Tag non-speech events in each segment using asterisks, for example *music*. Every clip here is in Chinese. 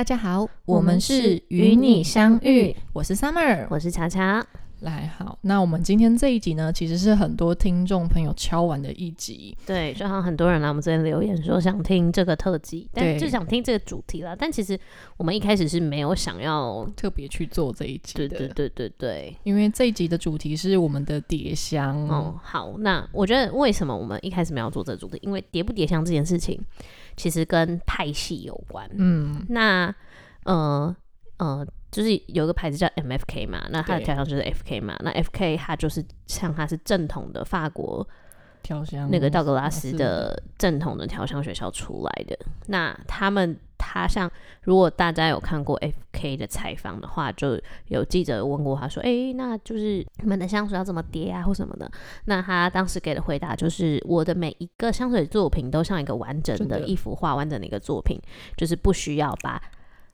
大家好，我们是与你相遇，我是 Summer，我是茶茶。来好，那我们今天这一集呢，其实是很多听众朋友敲完的一集。对，就好像很多人来我们这边留言说想听这个特辑，但就想听这个主题了。但其实我们一开始是没有想要特别去做这一集的。对对对对对，因为这一集的主题是我们的蝶香。哦，好，那我觉得为什么我们一开始没有做这个主题？因为蝶不蝶香这件事情，其实跟派系有关。嗯，那呃呃。就是有一个牌子叫 M F K 嘛，那它的调香就是 F K 嘛，那 F K 它就是像它是正统的法国调香，那个道格拉斯的正统的调香学校出来的。那他们他像如果大家有看过 F K 的采访的话，就有记者问过他说：“哎，那就是你们的香水要怎么叠啊，或什么的？”那他当时给的回答就是：“我的每一个香水作品都像一个完整的一幅画，完整的一个作品，就是不需要把。”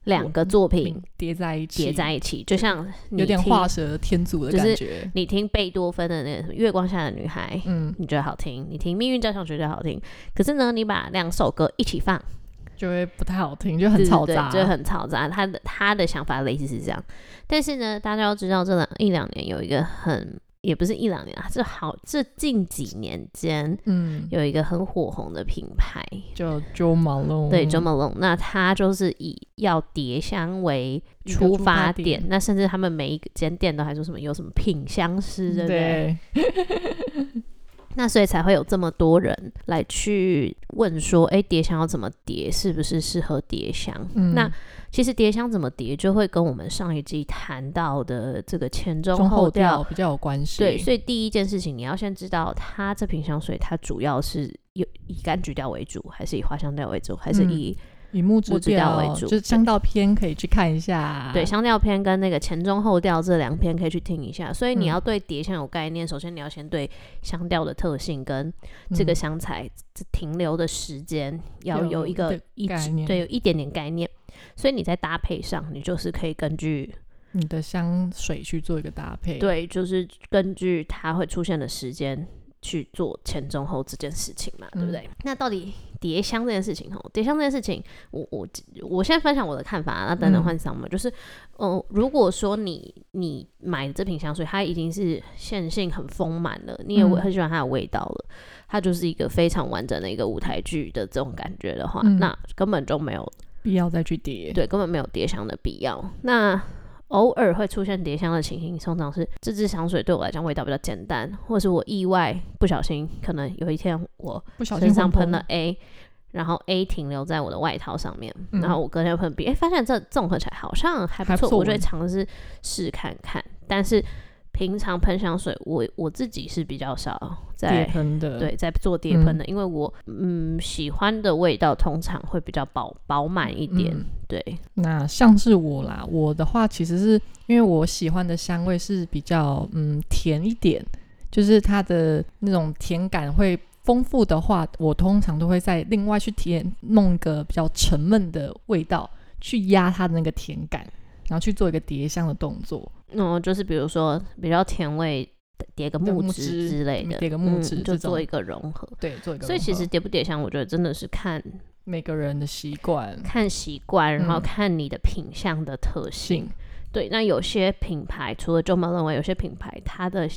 两个作品叠在一起，叠在一起，就像有点画蛇添足的感觉。你听贝多芬的那个《月光下的女孩》，嗯，你觉得好听；你听《命运交响曲》觉得好听。可是呢，你把两首歌一起放，就会不太好听，就很嘈杂，就很嘈杂。他的他的想法类似是这样，但是呢，大家要知道，这两一两年有一个很。也不是一两年啊，这好这近几年间，嗯，有一个很火红的品牌叫 Jo Malone，对 Jo Malone，那它就是以要叠香为出发点，那甚至他们每一间店都还说什么有什么品香师，对不对？*laughs* 那所以才会有这么多人来去问说，哎，蝶香要怎么叠，是不是适合叠香？那其实蝶香怎么叠，就会跟我们上一季谈到的这个前中后调比较有关系。对，所以第一件事情你要先知道，它这瓶香水它主要是有以柑橘调为主，还是以花香调为主，还是以。以木质调为主，就是香调篇可以去看一下。对，香调篇跟那个前中后调这两篇可以去听一下。所以你要对碟香有概念，首先你要先对香调的特性跟这个香材停留的时间要有一个一对有一点点概念。所以你在搭配上，你就是可以根据你的香水去做一个搭配。对，就是根据它会出现的时间。去做前中后这件事情嘛，对不对？那到底叠香这件事情，吼，叠香这件事情，我我我现在分享我的看法，那等等换上嘛。就是，哦，如果说你你买这瓶香水，它已经是线性很丰满了，你也很喜欢它的味道了，它就是一个非常完整的一个舞台剧的这种感觉的话，那根本就没有必要再去叠，对，根本没有叠香的必要。那偶尔会出现叠香的情形，通常是这支香水对我来讲味道比较简单，或是我意外不小心，可能有一天我身上喷了 A，然后 A 停留在我的外套上面，然后我隔天喷 B，哎，发现这综合起来好像还不错，我就会尝试试看看，但是。平常喷香水，我我自己是比较少在喷的，对，在做叠喷的，因为我嗯喜欢的味道通常会比较饱饱满一点，对。那像是我啦，我的话其实是因为我喜欢的香味是比较嗯甜一点，就是它的那种甜感会丰富的话，我通常都会在另外去填弄一个比较沉闷的味道去压它的那个甜感，然后去做一个叠香的动作。嗯，就是比如说比较甜味，叠个木质之类的，叠个木质，就做一个融合。对，做一个。所以其实叠不叠香，我觉得真的是看每个人的习惯，看习惯，然后看你的品相的特性。对，那有些品牌除了 Jo Malone 外，有些品牌它的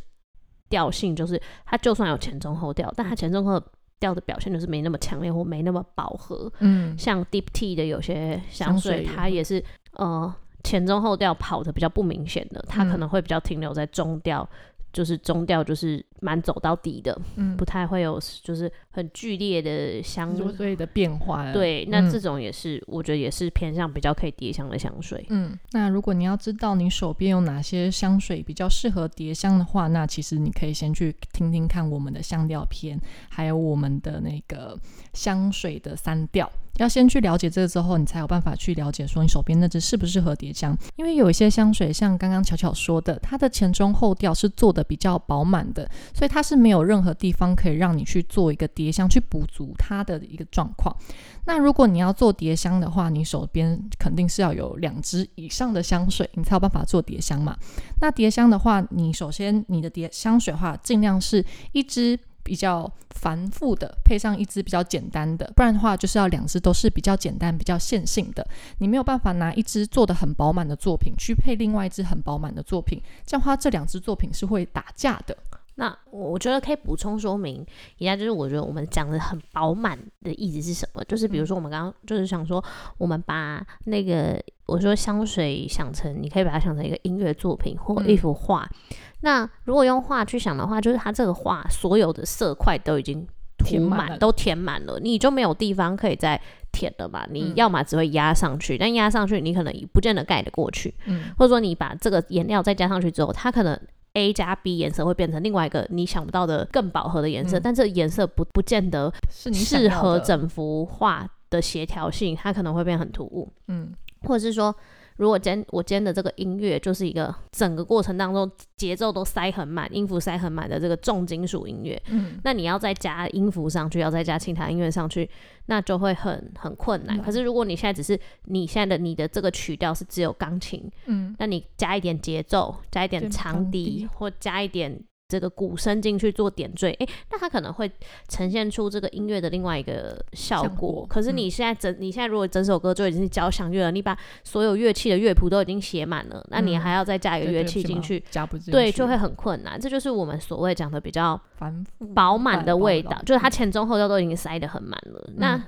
调性就是它就算有前中后调，但它前中后调的表现就是没那么强烈或没那么饱和。嗯，像 Deep Tea 的有些香水，它也是呃。前中后调跑的比较不明显的，它可能会比较停留在中调，就是中调就是蛮走到底的，嗯，不太会有就是很剧烈的香水的变化。对，那这种也是我觉得也是偏向比较可以叠香的香水。嗯，那如果你要知道你手边有哪些香水比较适合叠香的话，那其实你可以先去听听看我们的香调篇，还有我们的那个香水的三调。要先去了解这个之后，你才有办法去了解说你手边那支适不适合叠香。因为有一些香水，像刚刚巧巧说的，它的前中后调是做的比较饱满的，所以它是没有任何地方可以让你去做一个叠香去补足它的一个状况。那如果你要做叠香的话，你手边肯定是要有两支以上的香水，你才有办法做叠香嘛。那叠香的话，你首先你的叠香水的话，尽量是一支。比较繁复的，配上一支比较简单的，不然的话就是要两只都是比较简单、比较线性的。你没有办法拿一支做的很饱满的作品去配另外一支很饱满的作品，这样的话这两支作品是会打架的。那我觉得可以补充说明一下，就是我觉得我们讲的很饱满的意思是什么？就是比如说我们刚刚就是想说，我们把那个我说香水想成，你可以把它想成一个音乐作品或一幅画。那如果用画去想的话，就是它这个画所有的色块都已经涂满，都填满了，你就没有地方可以再填了嘛？你要么只会压上去，但压上去你可能不见得盖得过去，嗯，或者说你把这个颜料再加上去之后，它可能。A 加 B 颜色会变成另外一个你想不到的更饱和的颜色，但这颜色不不见得适合整幅画的协调性，它可能会变很突兀。嗯，或者是说。如果今我今天的这个音乐就是一个整个过程当中节奏都塞很满，音符塞很满的这个重金属音乐，嗯，那你要再加音符上去，要再加其他音乐上去，那就会很很困难。可是如果你现在只是你现在的你的这个曲调是只有钢琴，嗯，那你加一点节奏，加一点长笛，或加一点。这个鼓声进去做点缀，诶，那它可能会呈现出这个音乐的另外一个效果。可是你现在整，你现在如果整首歌就已经是交响乐了，你把所有乐器的乐谱都已经写满了，那你还要再加一个乐器进去，加不进，对，就会很困难。这就是我们所谓讲的比较繁饱满的味道，就是它前中后调都已经塞得很满了。那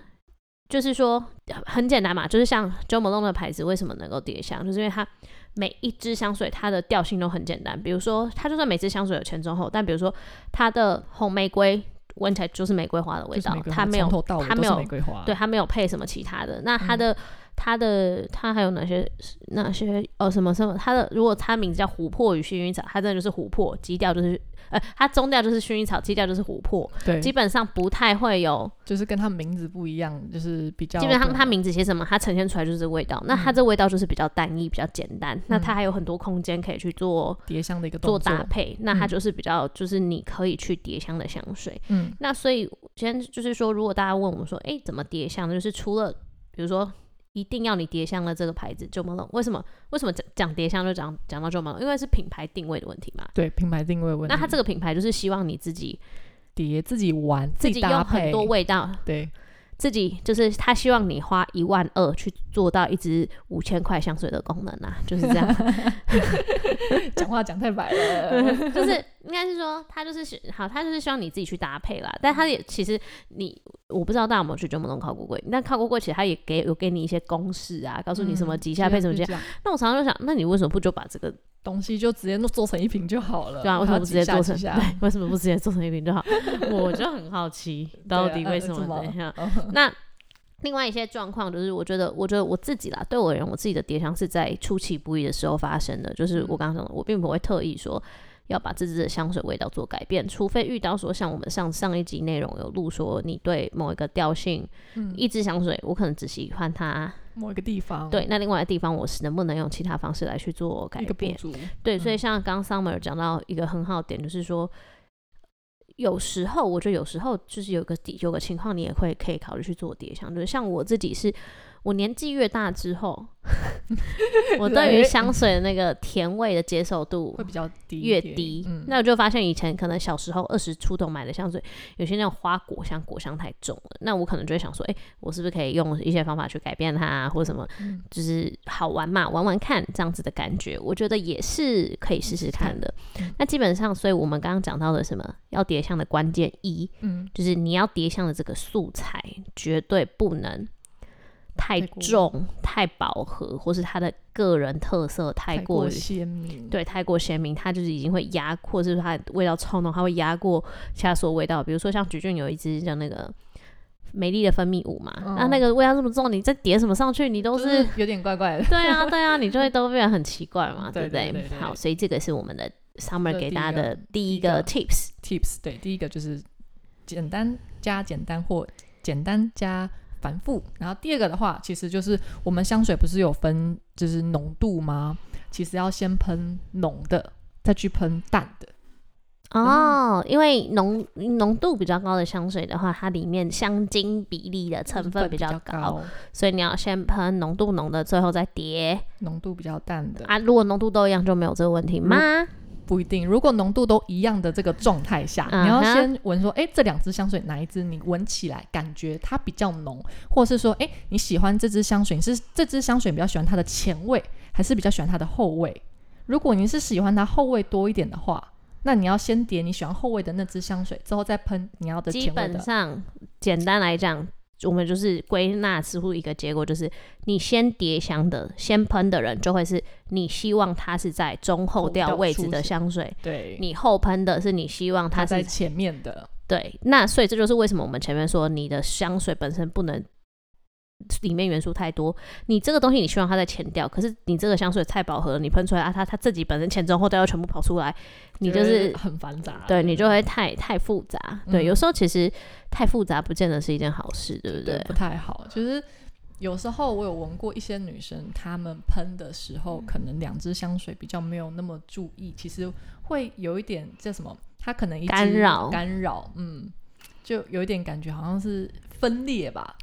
就是说很简单嘛，就是像 Jo Malone 的牌子为什么能够叠香，就是因为它。每一支香水，它的调性都很简单。比如说，它就算每支香水有前中后，但比如说它的红玫瑰闻起来就是玫瑰花的味道，它没有，它没有玫瑰花，对，它没有配什么其他的。那它的。它的它还有哪些哪些呃什么什么？它的如果它名字叫琥珀与薰衣草，它真的就是琥珀，基调就是呃，它中调就是薰衣草，基调就是琥珀。对，基本上不太会有，就是跟它名字不一样，就是比较。基本上它名字写什么，它呈现出来就是味道。那它这味道就是比较单一，比较简单。那它还有很多空间可以去做叠香的一个做搭配。那它就是比较就是你可以去叠香的香水。嗯。那所以今天就是说，如果大家问我说，哎，怎么叠香？就是除了比如说。一定要你叠香的这个牌子就毛龙，为什么？为什么讲讲叠香就讲讲到就毛龙？因为是品牌定位的问题嘛。对，品牌定位问题。那它这个品牌就是希望你自己叠、自己玩、自己用很多味道。对。自己就是他希望你花一万二去做到一支五千块香水的功能啊，*laughs* 就是这样。*laughs* 讲话讲太白了，*laughs* 就是应该是说他就是好，他就是希望你自己去搭配啦。但他也其实你我不知道大家有没有去专门弄考过柜，但考过柜其实他也给有给你一些公式啊，告诉你什么几下配什么这样。那我常常就想，那你为什么不就把这个？东西就直接做做成一瓶就好了，对啊，为什么不直接做成？对，为什么不直接做成一瓶就好？我就很好奇，*laughs* 到底为什么？那另外一些状况，就是我觉得，我觉得我自己啦，对我而言，我自己的叠香是在出其不意的时候发生的。就是我刚刚讲的，我并不会特意说要把自己的香水味道做改变，除非遇到说像我们上上一集内容有录说，你对某一个调性，一支香水，我可能只喜欢它。某一个地方，对，那另外的地方，我是能不能用其他方式来去做改变？对，所以像刚 Summer 讲到一个很好的点，就是说，有时候我觉得有时候就是有个底，有个情况，你也会可以考虑去做叠香，就是像我自己是。我年纪越大之后，*laughs* 我对于香水的那个甜味的接受度会比较低，越低。那我就发现以前可能小时候二十出头买的香水，有些那种花果香果香太重了。那我可能就会想说，哎，我是不是可以用一些方法去改变它，或者什么，就是好玩嘛，玩玩看这样子的感觉，我觉得也是可以试试看的。那基本上，所以我们刚刚讲到的什么要叠香的关键一，嗯，就是你要叠香的这个素材绝对不能。太重、太饱和，或是它的个人特色太过鲜明，对，太过鲜明，它就是已经会压，或者是它的味道超浓，它会压过其他所有味道。比如说像橘郡有一支叫那个美丽的分泌物嘛，那那个味道这么重，你再叠什么上去，你都是有点怪怪的。对啊，对啊，你就会 *laughs* 都变得很奇怪嘛，对不对？好，所以这个是我们的 Summer 给大家的第一个 Tips，Tips，对，第一个就是简单加简单或简单加。繁复，然后第二个的话，其实就是我们香水不是有分就是浓度吗？其实要先喷浓的，再去喷淡的。哦，因为浓浓度比较高的香水的话，它里面香精比例的成分比较高，所以你要先喷浓度浓的，最后再叠浓度比较淡的。啊，如果浓度都一样，就没有这个问题吗？不一定。如果浓度都一样的这个状态下，嗯你要先闻说，哎、这两支香水哪一支你闻起来感觉它比较浓，或是说，哎、你喜欢这支香水，你是这支香水比较喜欢它的前味，还是比较喜欢它的后味？如果你是喜欢它后味多一点的话，那你要先点你喜欢后味的那支香水，之后再喷你要的基前味的。本上简单来讲，我们就是归纳似乎一个结果，就是你先叠香的、先喷的人，就会是你希望它是在中后调位置的香水。对，你后喷的是你希望它在前面的，对，那所以这就是为什么我们前面说你的香水本身不能里面元素太多，你这个东西你希望它在前调，可是你这个香水太饱和了，你喷出来啊，它它自己本身前中后调要全部跑出来，你就是很繁杂，对你就会太太复杂。对，嗯有时候其实太复杂不见得是一件好事，对不对？不太好。就是有时候我有闻过一些女生，她们喷的时候，可能两支香水比较没有那么注意，其实会有一点叫什么？她可能干扰干扰，嗯，就有一点感觉好像是分裂吧。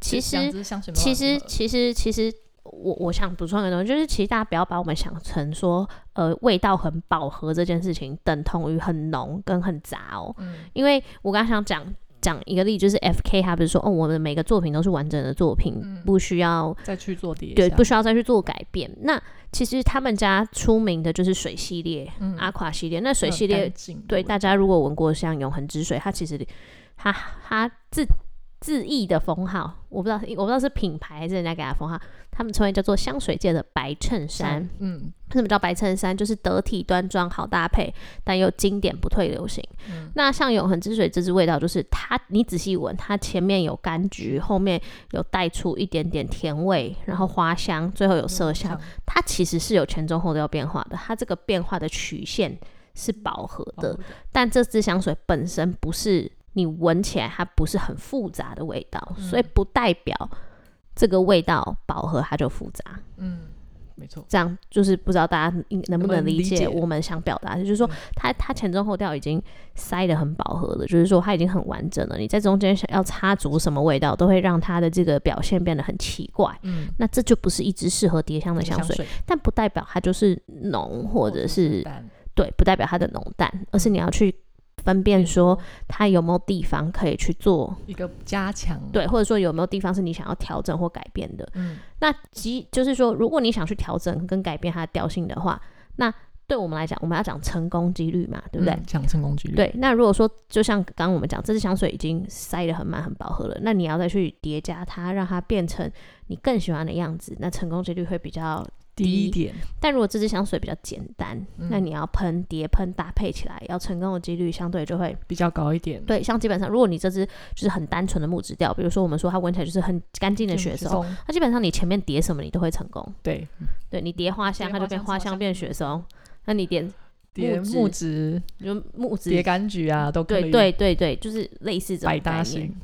其实其实其实其实。我我想补充一个东西，就是其实大家不要把我们想成说，呃，味道很饱和这件事情等同于很浓跟很杂哦。嗯因为我刚刚想讲讲一个例，就是 F K 他不是说，哦，我们每个作品都是完整的作品，嗯不需要再去做叠对，不需要再去做改变。那其实他们家出名的就是水系列、嗯阿垮系列。那水系列对大家如果闻过像永恒之水，它其实它它自自意的封号，我不知道我不知道是品牌还是人家给它封号，他们称为叫做香水界的白衬衫。嗯为什么叫白衬衫？就是得体端庄、好搭配，但又经典不退流行。嗯那像永恒之水这支味道，就是它，你仔细闻，它前面有柑橘，后面有带出一点点甜味，然后花香，最后有麝香。它其实是有前中后调变化的，它这个变化的曲线是饱和的，但这支香水本身不是你闻起来它不是很复杂的味道，所以不代表这个味道饱和它就复杂。嗯，没错，这样就是不知道大家应能不能理理解解我们想表达的，就是说嗯它它前中后调已经塞得很饱和了，就是说它已经很完整了，你在中间想要插足什么味道，都会让它的这个表现变得很奇怪。嗯，那这就不是一支适合叠香的香水，水但不代表它就是浓或者是对，不代表它的浓淡，而是你要去分辨说它有没有地方可以去做一个加强，对，或者说有没有地方是你想要调整或改变的。嗯那即就是说，如果你想去调整跟改变它的调性的话，那对我们来讲，我们要讲成功几率嘛，对不对？嗯讲成功几率，对，那如果说就像刚刚我们讲，这支香水已经塞得很满、很饱和了，那你要再去叠加它，让它变成你更喜欢的样子，那成功几率会比较低一点，但如果这支香水比较简单，那嗯你要喷、叠喷搭配起来，要成功的几率相对就会比较高一点，对。像基本上，如果你这支就是很单纯的木质调，比如说我们说它闻起来就是很干净的雪松，松，那基本上你前面叠什么你都会成功。对，对你叠花香，它就变花香变雪松。那你叠叠木木质、就木质叠柑橘啊，都可以，对对对对，就是类似这种百搭型。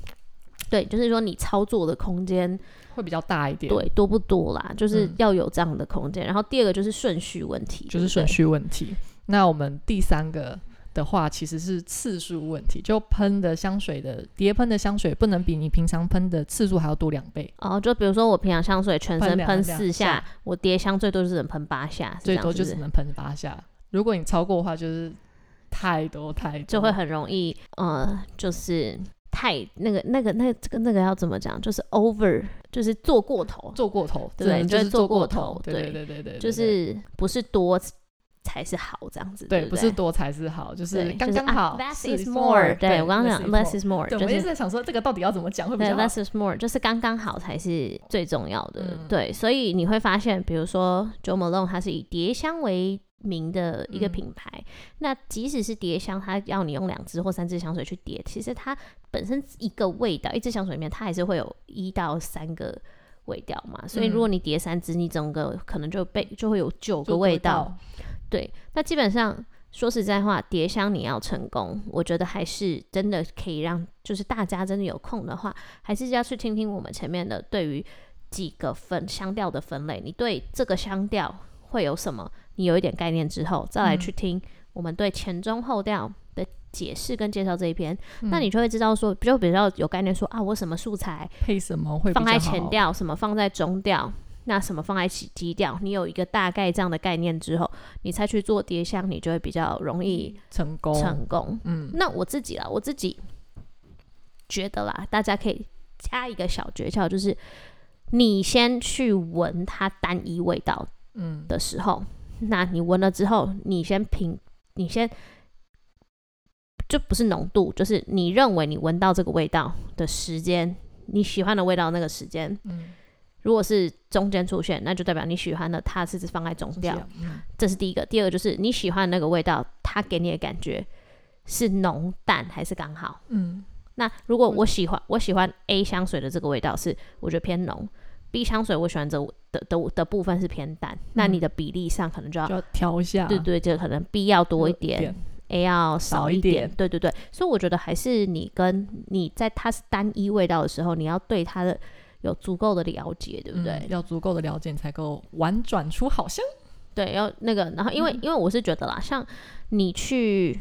对，就是说你操作的空间会比较大一点，，对多不多啦，就是嗯要有这样的空间。然后第二个就是顺序问题。就是顺序问题。那我们第三个的话，其实是次数问题，就喷的香水的叠喷的香水不能比你平常喷的次数还要多两倍，哦，就比如说我平常香水全身喷四下下，我叠香最多就是能喷八下，最多就只能喷八下。如果你超过的话，就是太多太多，就会很容易呃，就是太那个那个那个这个那个要怎么讲，就是 over，就是做过头，做过头，对就是做过过头对对对，对。就是不是多才是好这样子，对，不不是多才是好，就是对，刚刚好。，less is more。对对我刚刚讲 less is more，对，我一直就是在想说这个到底要怎么讲会比对较好。less is more，就是刚刚好才是最重要的。嗯对，所以你会发现，比如说 Jo Malone，它是以蝶香为名的一个嗯品牌。那即使是蝶香，它要你用两支或三支香水去叠，其实它本身一个味道，一支香水里面它还是会有一到三个味道嘛。所以如果你叠三支，你整个可能就被就会有九个味道到。对，那基本上说实在话，叠香你要成功，我觉得还是真的可以让，就是大家真的有空的话，还是要去听听我们前面的对于几个分香调的分类，你对这个香调会有什么，你有一点概念之后，再来嗯。去听我们对前中后调的解释跟介绍这一篇，那嗯你就会知道说，就比较有概念说啊，我什么素材配什么会放在前调，什么放在中调，那什么放在一起基调，你有一个大概这样的概念之后，你才去做叠箱，你就会比较容易成功。成功，嗯，那我自己啦，我自己觉得啦，大家可以加一个小诀窍，就是你先去闻它单一味道，嗯。的时候，那你闻了之后，你先品，你先就不是浓度，就是你认为你闻到这个味道的时间，你喜欢的味道那个时间，嗯，如果是中间出现，那就代表你喜欢的它是放在中调，嗯。这是第一个。第二个就是你喜欢的那个味道，它给你的感觉是浓淡还是刚好？嗯。那如果我喜欢我喜欢 A 香水的这个味道是我觉得偏浓，B 香水我喜欢这的的的部分是偏淡，那你的比例上可能就要调一下，对对，就可能 B 要多一有点，A 要少少一点。对对对。所以我觉得还是你跟你在它是单一味道的时候，你要对它的有足够的了解，对不对？嗯要足够的了解，你才够玩转出好香。对，要那个，然后因为、嗯因为我是觉得啦，像你去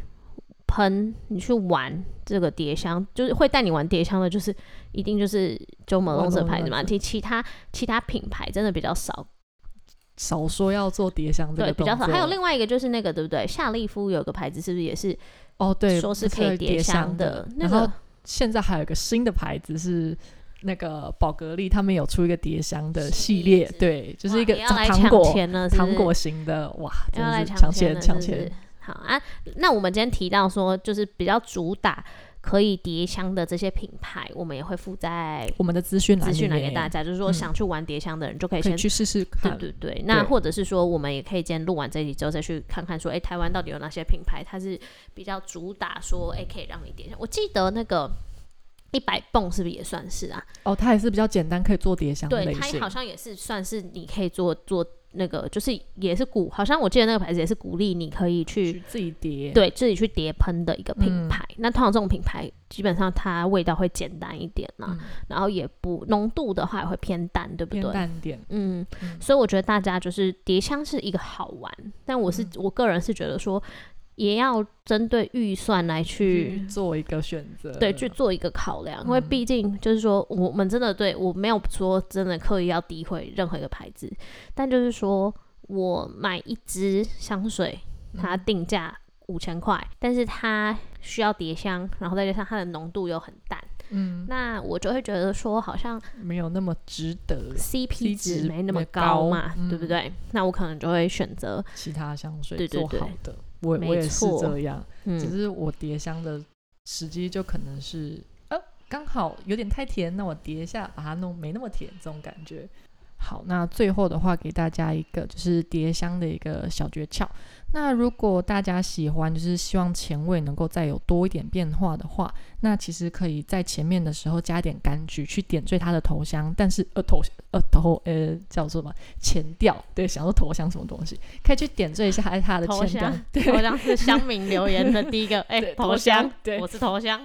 喷，你去玩这个蝶香，就是会带你玩蝶香的，就是一定就是周某龙这牌子嘛。其其他其他品牌真的比较少，少说要做叠香这对，个比较少。还有另外一个就是那个对不对？夏利夫有个牌子是不是也是哦，对，说是可以叠叠香的的？那然后个现在还有一个新的牌子是那个宝格丽，他们有出一个叠香的系列，对，就是一个糖果糖果型的，哇，真的是抢钱钱抢钱。好啊，那我们今天提到说，就是比较主打可以叠香的这些品牌，我们也会附在我们的资讯栏资讯来给大家，就是说嗯想去玩叠香的人就可以先。去试试对看。对对，那或者是说，我们也可以今天录完这一集之后，再去看看说，哎，台湾到底有哪些品牌，它是比较主打说，哎，可以让你叠香。我记得那个一百泵是不是也算是啊？哦，它也是比较简单，可以做叠香对，它好。像也是算是你可以做做那个，就是也是鼓，好像我记得那个牌子也是鼓励你可以去去自己叠，对自己去叠喷的一个品嗯牌。那通常这种品牌基本上它味道会简单一点啦，嗯，然后也不浓度的话也会偏淡，对不对？淡点。嗯，嗯所以我觉得大家就是叠香是一个好玩，但我是、嗯我个人是觉得说，也要针对预算来去去做一个选择，对，去做一个考量，因为嗯。毕竟就是说，我们真的对我没有说真的刻意要诋毁任何一个牌子，但就是说我买一支香水，它嗯。定价五千块，但是它需要叠香，然后再加上它的浓度又很淡，嗯，那我就会觉得说，好像没有那么值得 CP 值值没那么没高高嘛，对不嗯。对？那我可能就会选择，其他香水做好的。我我也是这样，只嗯，是我叠香的时机就可能是，呃，刚好有点太甜，那我叠一下，把它弄没那么甜，这种感觉。好，那最后的话给大家一个就是叠香的一个小诀窍。那如果大家喜欢，就是希望前味能够再有多一点变化的话，那其实可以在前面的时候加点柑橘去点缀它的头香，但是呃头呃头呃叫做什么前调？对，想说头香什么东西，可以去点缀一下它它的头前调香，，*laughs* 对，头香是乡民留言的第一个，*laughs* 哎、头香，对我是头香，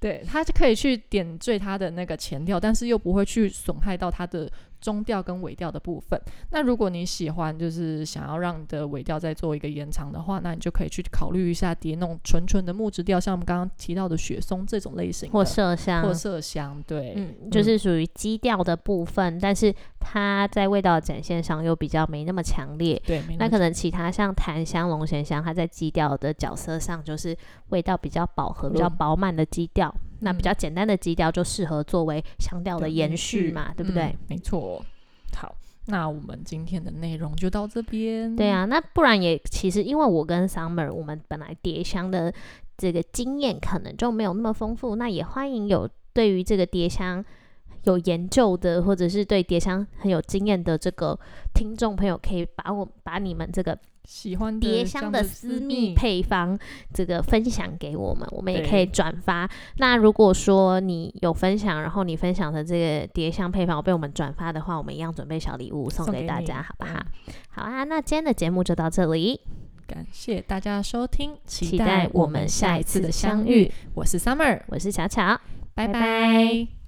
对，它就可以去点缀它的那个前调，但是又不会去损害到它的中调跟尾调的部分。那如果你喜欢，就是想要让你的尾调再做一个延长的话，那你就可以去考虑一下叠那种纯纯的木质调，像我们刚刚提到的雪松这种类型，或麝香，或麝香，对，嗯，就是属于基调的部分，但是它在味道的展现上又比较没那么强烈。对，那可能其他像檀香、龙涎香，它在基调的角色上就是味道比较饱和、比较嗯饱满的基调。那比嗯较简单的基调就适合作为香调的延续嘛，对不对？嗯没错。好，那我们今天的内容就到这边。对啊，那不然也其实因为我跟 Summer 我们本来叠香的这个经验可能就没有那么丰富，那也欢迎有对于这个叠香有研究的，或者是对叠香很有经验的这个听众朋友，可以把我把你们这个喜欢叠这样的香的私密配方这个分享给我们，我们也可以转发。那如果说你有分享，然后你分享的这个叠香配方被我们转发的话，我们一样准备小礼物送送给大家，好不好？嗯好啊，那今天的节目就到这里。感谢大家收听，期期待我们下一次的相遇相遇。我是 Summer，我是巧巧，拜拜拜拜